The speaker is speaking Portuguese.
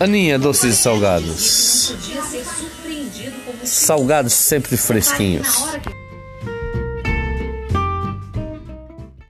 Aninha, doces e salgados. Salgados sempre fresquinhos.